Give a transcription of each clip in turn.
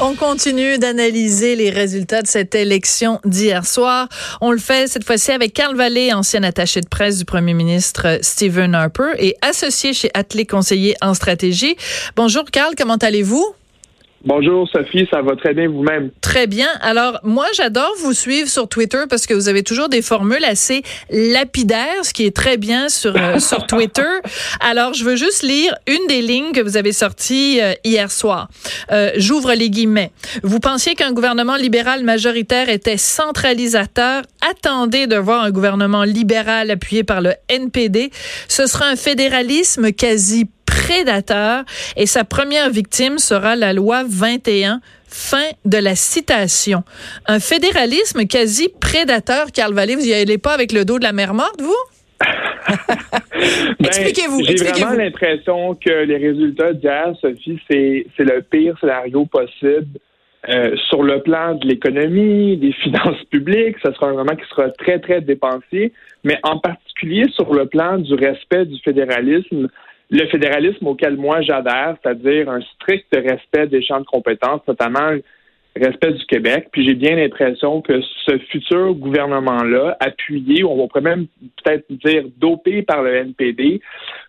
On continue d'analyser les résultats de cette élection d'hier soir. On le fait cette fois-ci avec Carl Vallée, ancien attaché de presse du premier ministre Stephen Harper et associé chez Atlé Conseiller en stratégie. Bonjour Carl, comment allez-vous? Bonjour Sophie, ça va très bien vous-même? Très bien. Alors moi j'adore vous suivre sur Twitter parce que vous avez toujours des formules assez lapidaires, ce qui est très bien sur euh, sur Twitter. Alors je veux juste lire une des lignes que vous avez sorties euh, hier soir. Euh, J'ouvre les guillemets. Vous pensiez qu'un gouvernement libéral majoritaire était centralisateur? Attendez de voir un gouvernement libéral appuyé par le NPD. Ce sera un fédéralisme quasi prédateur et sa première victime sera la loi 21. Fin de la citation. Un fédéralisme quasi prédateur, Carl Vallée, vous y allez pas avec le dos de la mer morte, vous? expliquez-vous. J'ai vraiment l'impression que les résultats d'hier, Sophie, c'est le pire scénario possible. Euh, sur le plan de l'économie, des finances publiques, ce sera un moment qui sera très, très dépensier, mais en particulier sur le plan du respect du fédéralisme, le fédéralisme auquel moi j'adhère, c'est-à-dire un strict respect des champs de compétences, notamment respect du Québec. Puis j'ai bien l'impression que ce futur gouvernement-là, appuyé, on va même peut-être dire dopé par le NPD,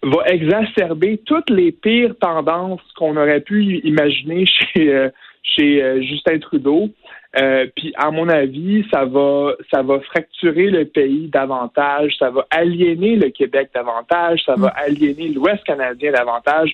va exacerber toutes les pires tendances qu'on aurait pu imaginer chez, euh, chez euh, Justin Trudeau. Euh, puis à mon avis, ça va ça va fracturer le pays davantage, ça va aliéner le Québec davantage, ça va mm. aliéner l'Ouest canadien davantage.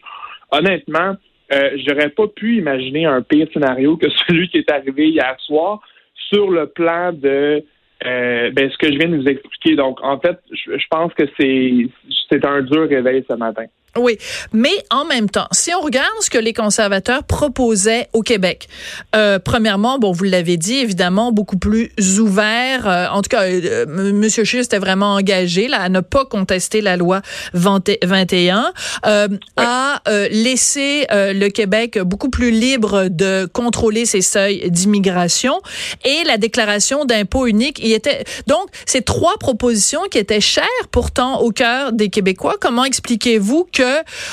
Honnêtement, euh, j'aurais pas pu imaginer un pire scénario que celui qui est arrivé hier soir sur le plan de euh, ben, ce que je viens de vous expliquer. Donc, en fait, je pense que c'est c'est un dur réveil ce matin. Oui, mais en même temps, si on regarde ce que les conservateurs proposaient au Québec, euh, premièrement, bon, vous l'avez dit, évidemment, beaucoup plus ouvert. Euh, en tout cas, euh, Monsieur Scheer était vraiment engagé là à ne pas contester la loi 21, euh, à euh, laisser le Québec beaucoup plus libre de contrôler ses seuils d'immigration et la déclaration d'impôt unique. Il était donc ces trois propositions qui étaient chères pourtant au cœur des Québécois. Comment expliquez-vous que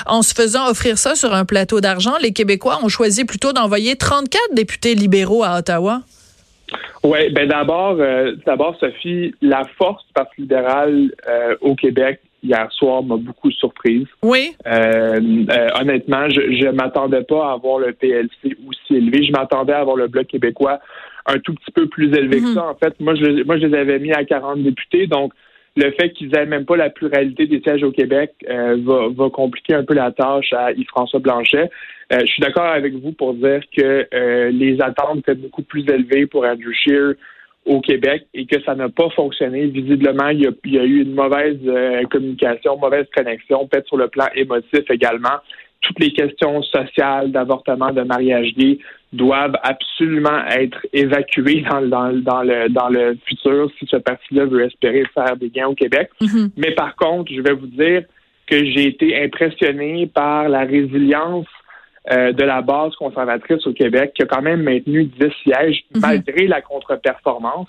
en se faisant offrir ça sur un plateau d'argent, les Québécois ont choisi plutôt d'envoyer 34 députés libéraux à Ottawa? Oui, ben d'abord, euh, d'abord, Sophie, la force du Parti libéral euh, au Québec hier soir m'a beaucoup surprise. Oui. Euh, honnêtement, je ne m'attendais pas à avoir le PLC aussi élevé. Je m'attendais à avoir le Bloc québécois un tout petit peu plus élevé que mhm. ça. En fait, moi je, moi, je les avais mis à 40 députés, donc le fait qu'ils n'aient même pas la pluralité des sièges au Québec euh, va, compliquer un peu la tâche à Yves-François Blanchet. Euh, je suis d'accord avec vous pour dire que euh, les attentes étaient beaucoup plus élevées pour Andrew Scheer au Québec et que ça n'a pas fonctionné. Visiblement, il y a, eu une mauvaise communication, mauvaise connexion, peut-être sur le plan émotif également toutes les questions sociales d'avortement, de mariage gay doivent absolument être évacuées dans, dans, le, dans le futur si ce parti-là veut espérer faire des gains au Québec. Mm-hmm. Mais par contre, je vais vous dire que j'ai été impressionné par la résilience euh, de la base conservatrice au Québec qui a quand même maintenu 10 sièges mm-hmm. malgré la contre-performance.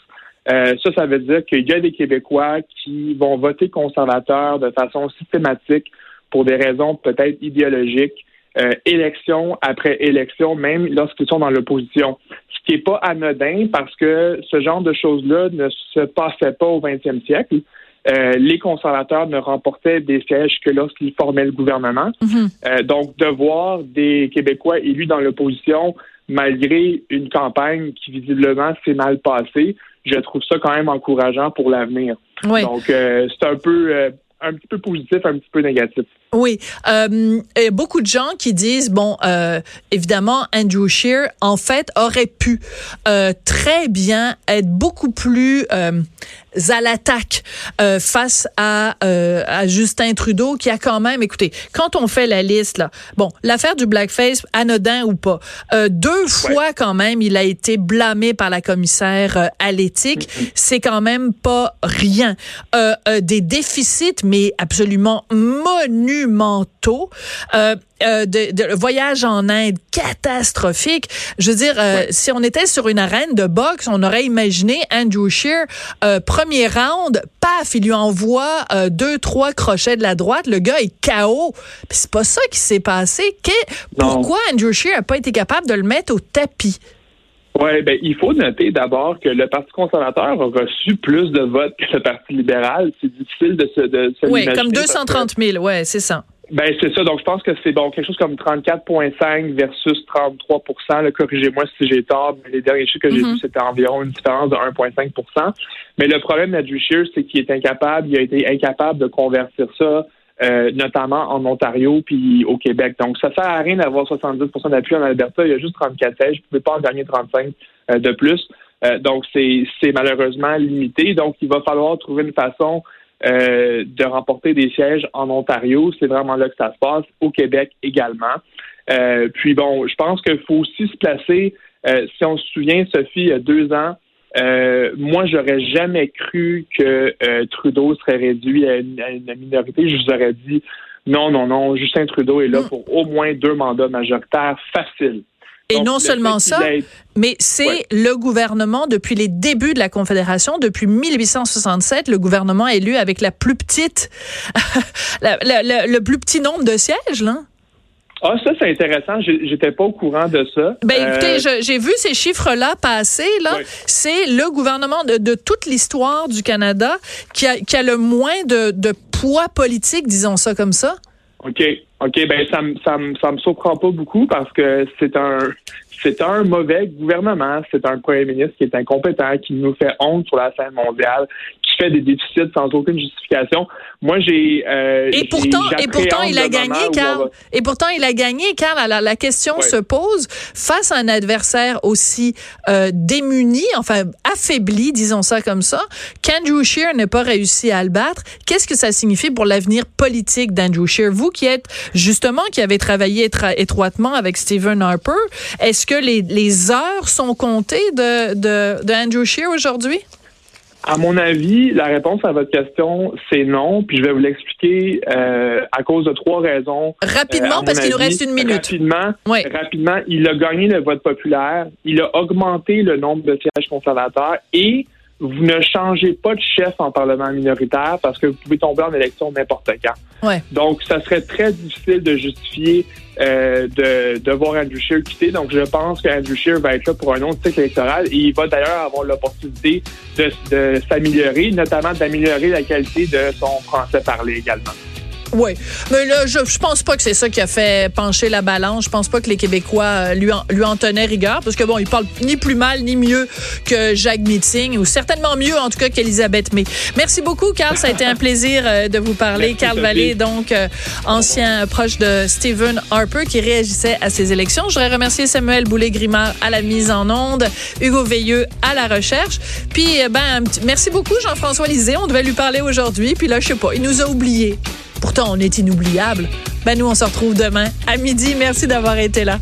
Euh, ça, ça veut dire qu'il y a des Québécois qui vont voter conservateur de façon systématique pour des raisons peut-être idéologiques, euh, élection après élection, même lorsqu'ils sont dans l'opposition. Ce qui n'est pas anodin parce que ce genre de choses-là ne se passait pas au 20e siècle. Euh, les conservateurs ne remportaient des sièges que lorsqu'ils formaient le gouvernement. Mhm. Euh, donc, de voir des Québécois élus dans l'opposition, malgré une campagne qui visiblement s'est mal passée, je trouve ça quand même encourageant pour l'avenir. Donc, c'est un peu un petit peu positif, un petit peu négatif. Oui, euh, et beaucoup de gens qui disent bon, euh, évidemment, Andrew Shear en fait aurait pu euh, très bien être beaucoup plus euh, à l'attaque euh, face à, euh, à Justin Trudeau, qui a quand même, écoutez, quand on fait la liste là, bon, l'affaire du blackface, anodin ou pas, euh, deux fois quand même, il a été blâmé par la commissaire à l'éthique. Mm-hmm. C'est quand même pas rien. Euh, euh, des déficits, mais absolument monumentaux. Euh, euh, de, de, voyage en Inde catastrophique. Je veux dire, euh, ouais. si on était sur une arène de boxe, on aurait imaginé Andrew Shear, euh, premier round, paf, il lui envoie deux, trois crochets de la droite, le gars est KO. C'est pas ça qui s'est passé. Que, pourquoi Andrew Shear n'a pas été capable de le mettre au tapis? Oui, ben, il faut noter d'abord que le Parti conservateur a reçu plus de votes que le Parti libéral. C'est difficile de se, de se Oui, comme 230 000, ouais, c'est ça. Ben c'est ça. Donc je pense que c'est bon quelque chose comme 34,5 versus 33 Corrigez-moi si j'ai tort. Mais les derniers chiffres que j'ai mm -hmm. vus c'était environ une différence de 1,5% Mais le problème d'Andrew Scheer, c'est qu'il est incapable. Il a été incapable de convertir ça. Euh, notamment en Ontario puis au Québec. Donc, ça sert à rien d'avoir 70% d'appui en Alberta. Il y a juste 34 sièges. Vous ne pouvez pas en gagner 35 euh, de plus. Euh, donc, c'est malheureusement limité. Donc, il va falloir trouver une façon euh, de remporter des sièges en Ontario. C'est vraiment là que ça se passe, au Québec également. Euh, puis bon, je pense qu'il faut aussi se placer, si on se souvient, Sophie, il y a deux ans, euh, moi, j'aurais jamais cru que Trudeau serait réduit à une, à une, minorité. Je vous aurais dit non, non, non, Justin Trudeau est là Mm. pour au moins deux mandats majoritaires faciles. Et Donc, non seulement ça, ait... mais c'est ouais. le gouvernement depuis les débuts de la Confédération, depuis 1867, le gouvernement élu avec la plus petite, la, la, la, le plus petit nombre de sièges, là. Ah, ça, c'est intéressant. J'étais pas au courant de ça. Ben, écoutez, euh... j'ai vu ces chiffres-là passer, là. Oui. C'est le gouvernement de, de toute l'histoire du Canada qui a, qui a le moins de, de poids politique, disons ça comme ça. OK. OK, ben ça me ça me ça me surprend pas beaucoup parce que c'est un c'est un mauvais gouvernement, c'est un premier ministre qui est incompétent, qui nous fait honte sur la scène mondiale, qui fait des déficits sans aucune justification. Moi, j'ai euh, et pourtant et pourtant il a gagné, Carl. Et pourtant il a gagné, Carl. Alors la question se pose face à un adversaire aussi euh, démuni, enfin affaibli, disons ça comme ça, qu'Andrew Scheer n'ait pas réussi à le battre. Qu'est-ce que ça signifie pour l'avenir politique d'Andrew Scheer? Vous qui êtes justement qui avez travaillé étroitement avec Stephen Harper, est-ce que les, les heures sont comptées de, de, de Andrew Scheer aujourd'hui? À mon avis, la réponse à votre question, c'est non. Puis je vais vous l'expliquer euh, à cause de trois raisons. Rapidement, euh, parce qu'il nous reste une minute. Rapidement, oui. rapidement, il a gagné le vote populaire, il a augmenté le nombre de sièges conservateurs et vous ne changez pas de chef en parlement minoritaire parce que vous pouvez tomber en élection n'importe quand. Ouais. Donc, ça serait très difficile de justifier euh, de, de voir Andrew Scheer quitter. Donc, je pense qu'Andrew Scheer va être là pour un autre cycle électoral et il va d'ailleurs avoir l'opportunité de, de s'améliorer, notamment d'améliorer la qualité de son français parlé également. Oui, mais là, je, je pense pas que c'est ça qui a fait pencher la balance. Je pense pas que les Québécois lui en, lui en tenaient rigueur, parce que bon, il parle ni plus mal ni mieux que Jacques Meeting, ou certainement mieux en tout cas qu'Elisabeth May. Merci beaucoup, Carl. Ça a été un plaisir euh, de vous parler. Carl Vallée, donc euh, ancien proche de Stephen Harper, qui réagissait à ces élections. Je voudrais remercier Samuel Boulay-Grimard à la mise en onde, Hugo Veilleux à la recherche. Puis, ben, merci beaucoup, Jean-François Lisée. On devait lui parler aujourd'hui, puis là, je sais pas, il nous a oubliés. Pourtant, on est inoubliable. Ben, nous, on se retrouve demain à midi. Merci d'avoir été là.